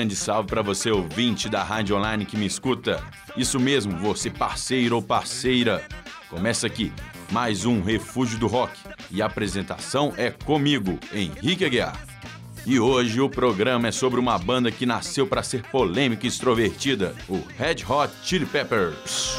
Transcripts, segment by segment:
grande salve para você, ouvinte da Rádio Online que me escuta. Isso mesmo, você parceiro ou parceira. Começa aqui mais um Refúgio do Rock e a apresentação é comigo, Henrique Aguiar. E hoje o programa é sobre uma banda que nasceu para ser polêmica e extrovertida, o Red Hot Chili Peppers.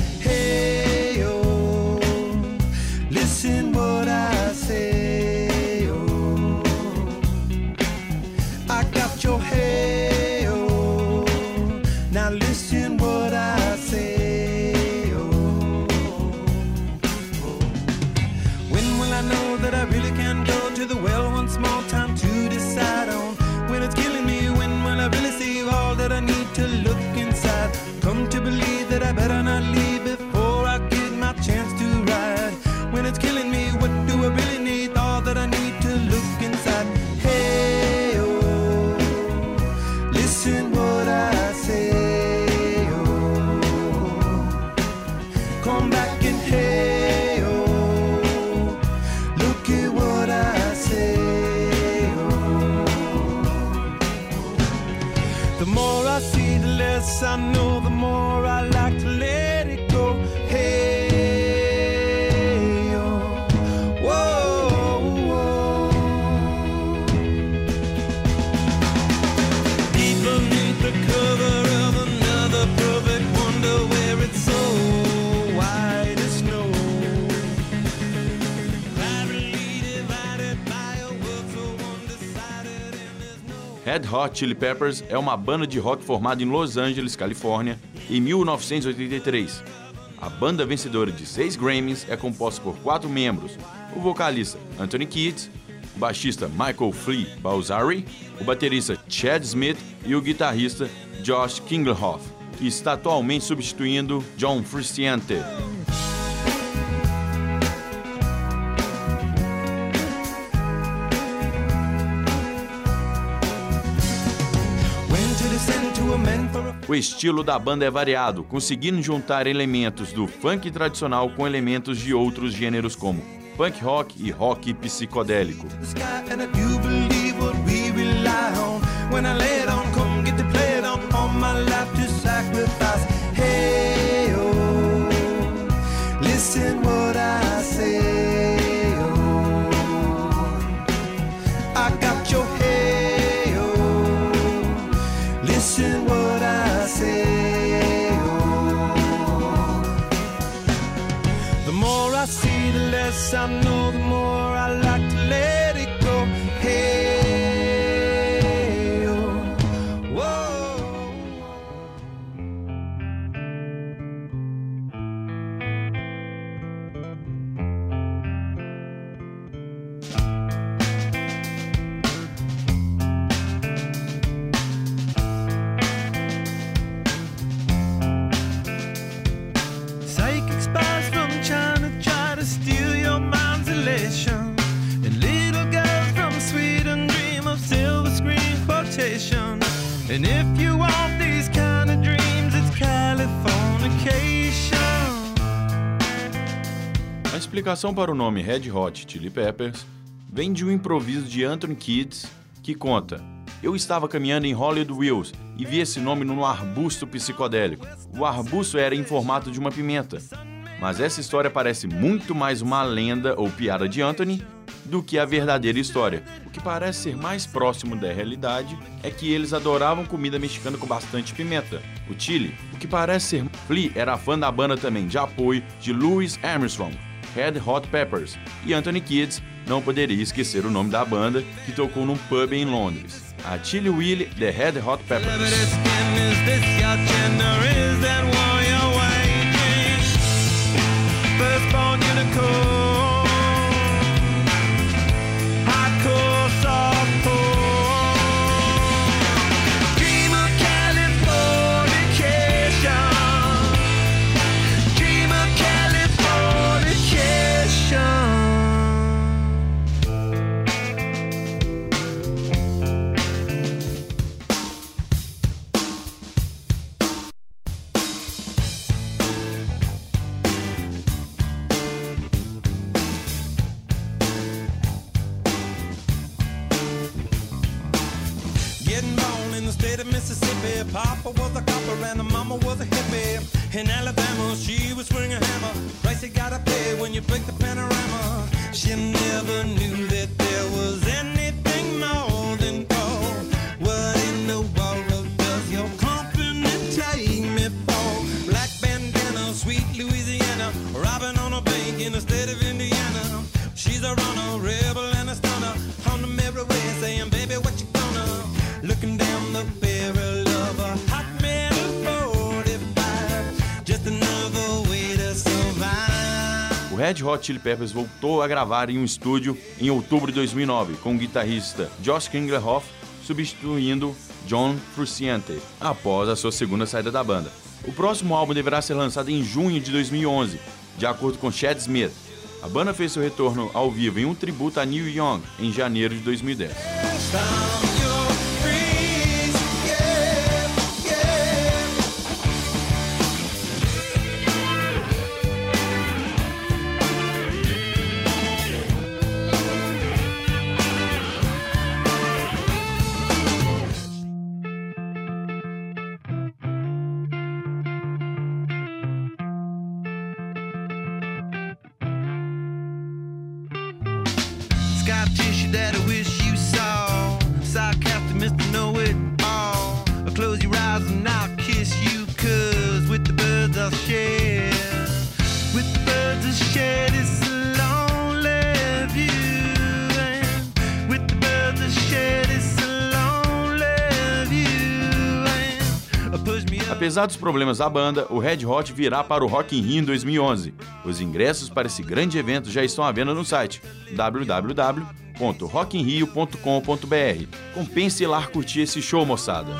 Red Hot Chili Peppers é uma banda de rock formada em Los Angeles, Califórnia, em 1983. A banda vencedora de seis Grammys é composta por quatro membros: o vocalista Anthony Kidd, o baixista Michael Flea Balzari, o baterista Chad Smith e o guitarrista Josh Kinglehoff, que está atualmente substituindo John Frusciante. O estilo da banda é variado, conseguindo juntar elementos do funk tradicional com elementos de outros gêneros como punk rock e rock psicodélico. Listen the less explicação para o nome Red Hot Chili Peppers vem de um improviso de Anthony Kidd que conta: Eu estava caminhando em Hollywood Hills e vi esse nome num arbusto psicodélico. O arbusto era em formato de uma pimenta. Mas essa história parece muito mais uma lenda ou piada de Anthony do que a verdadeira história. O que parece ser mais próximo da realidade é que eles adoravam comida mexicana com bastante pimenta, o chili. O que parece ser Flea era fã da banda também de apoio de Louis Armstrong, Red Hot Peppers, e Anthony Kidd não poderia esquecer o nome da banda que tocou num pub em Londres, a Chili Willy The Red Hot Peppers. Red Hot Chili Peppers voltou a gravar em um estúdio em outubro de 2009 com o guitarrista Josh Klingerhoff substituindo John Frusciante após a sua segunda saída da banda. O próximo álbum deverá ser lançado em junho de 2011, de acordo com Chad Smith. A banda fez seu retorno ao vivo em um tributo a Neil Young em janeiro de 2010. Apesar dos problemas da banda, o Red Hot virá para o Rock in Rio em 2011. Os ingressos para esse grande evento já estão à venda no site www.rockinrio.com.br. Compense ir lá curtir esse show, moçada.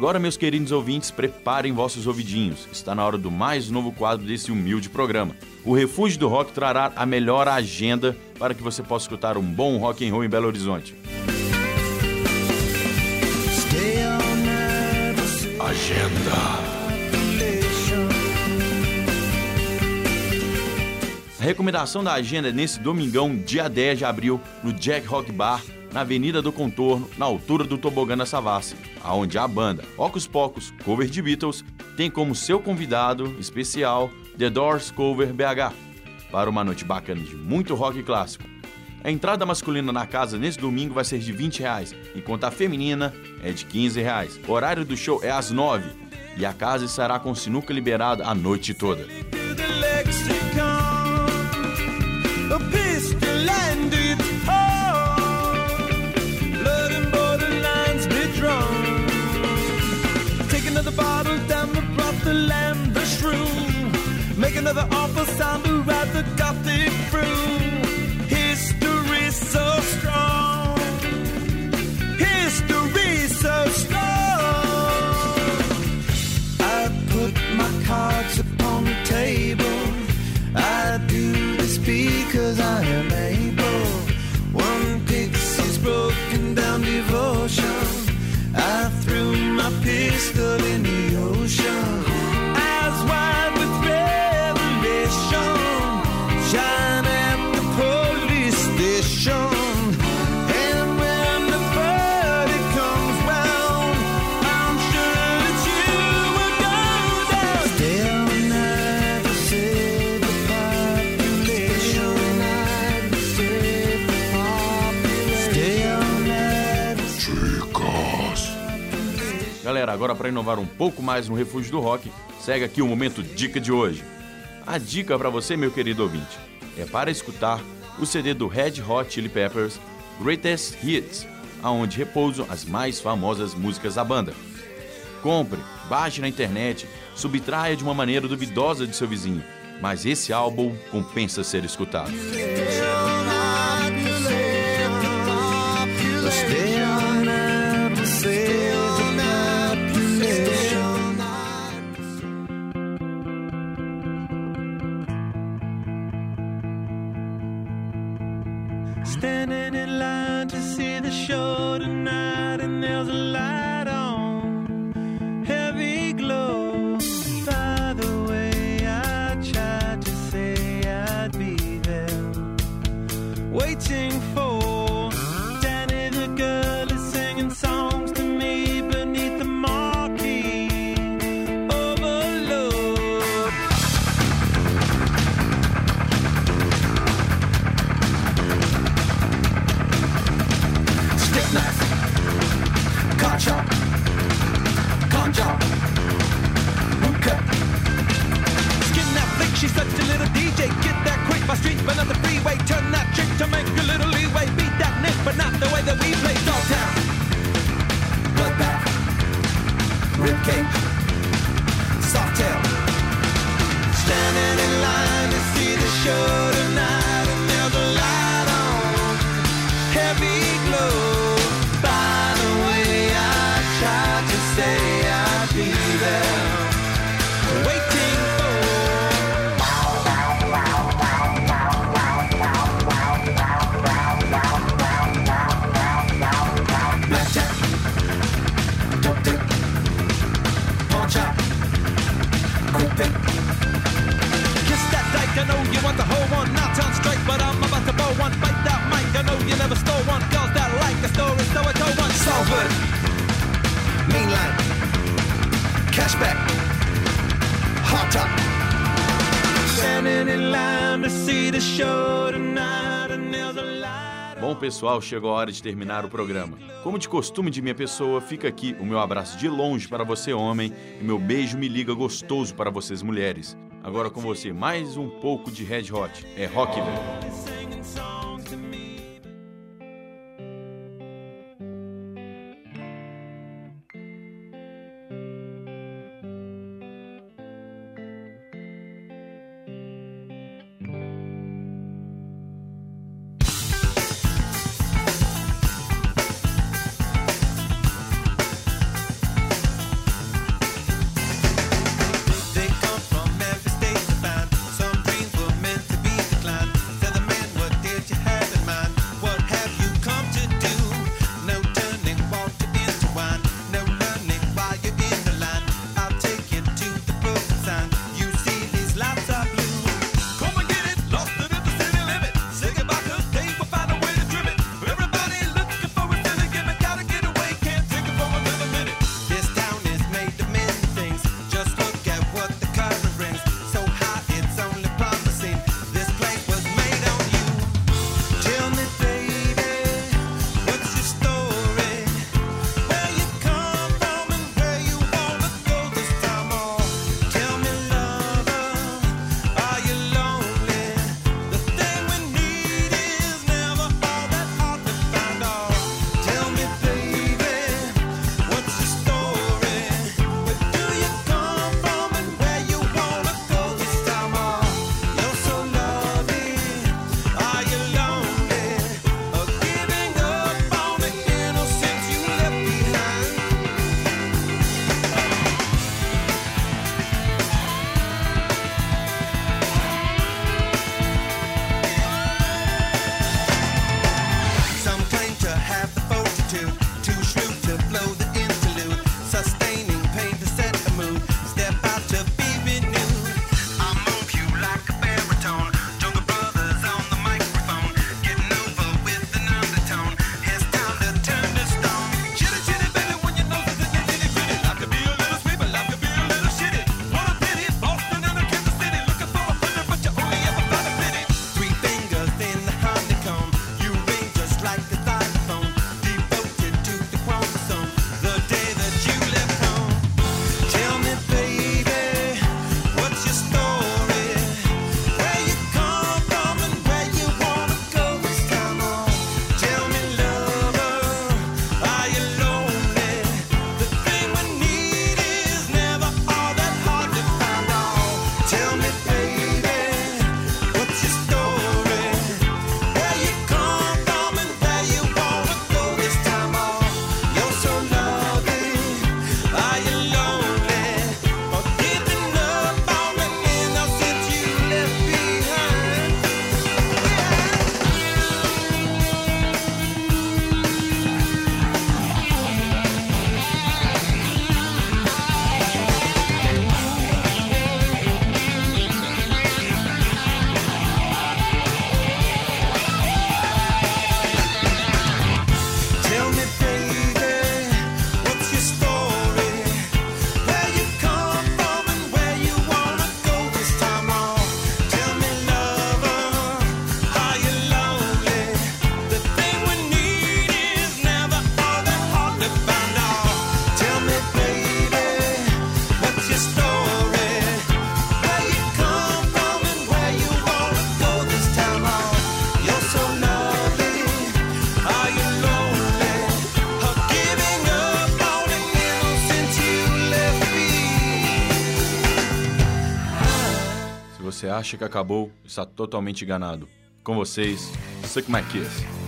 Agora, meus queridos ouvintes, preparem vossos ouvidinhos. Está na hora do mais novo quadro desse humilde programa. O Refúgio do Rock trará a melhor agenda para que você possa escutar um bom rock and roll em Belo Horizonte. Agenda. A recomendação da agenda é nesse domingão, dia 10 de abril, no Jack Rock Bar, na Avenida do Contorno, na altura do Tobogã da Savassi, aonde a banda Ocus Pocus, cover de Beatles, tem como seu convidado especial The Doors Cover BH, para uma noite bacana de muito rock clássico. A entrada masculina na casa nesse domingo vai ser de 20 reais, enquanto a feminina é de 15 reais. O horário do show é às 9 e a casa estará com sinuca liberada a noite toda. to another awful sound Galera, agora para inovar um pouco mais no Refúgio do Rock, segue aqui o momento dica de hoje. A dica para você, meu querido ouvinte, é para escutar o CD do Red Hot Chili Peppers Greatest Hits, aonde repousam as mais famosas músicas da banda. Compre, baixe na internet, subtraia de uma maneira duvidosa de seu vizinho, mas esse álbum compensa ser escutado. girls that like the story, so I Salford, cashback, hot top. Standing in line to see the show tonight, and there's a light. Bom, pessoal, chegou a hora de terminar o programa. Como de costume de minha pessoa, fica aqui o meu abraço de longe para você, homem, e meu beijo me liga gostoso para vocês, mulheres. Agora com você, mais um pouco de Red Hot. É rock, velho. acha que acabou, está totalmente enganado. Com vocês, Suck My Kiss.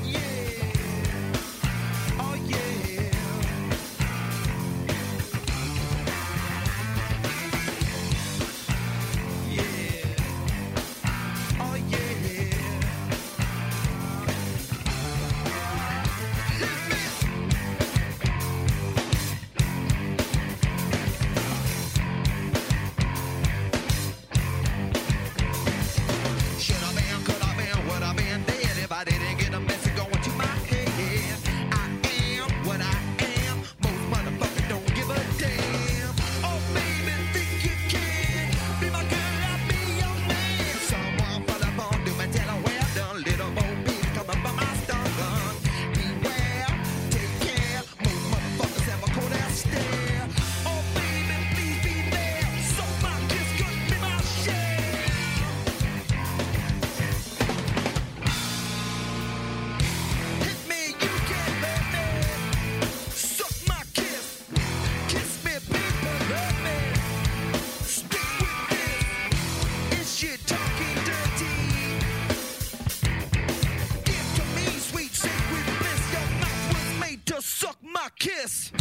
my kiss.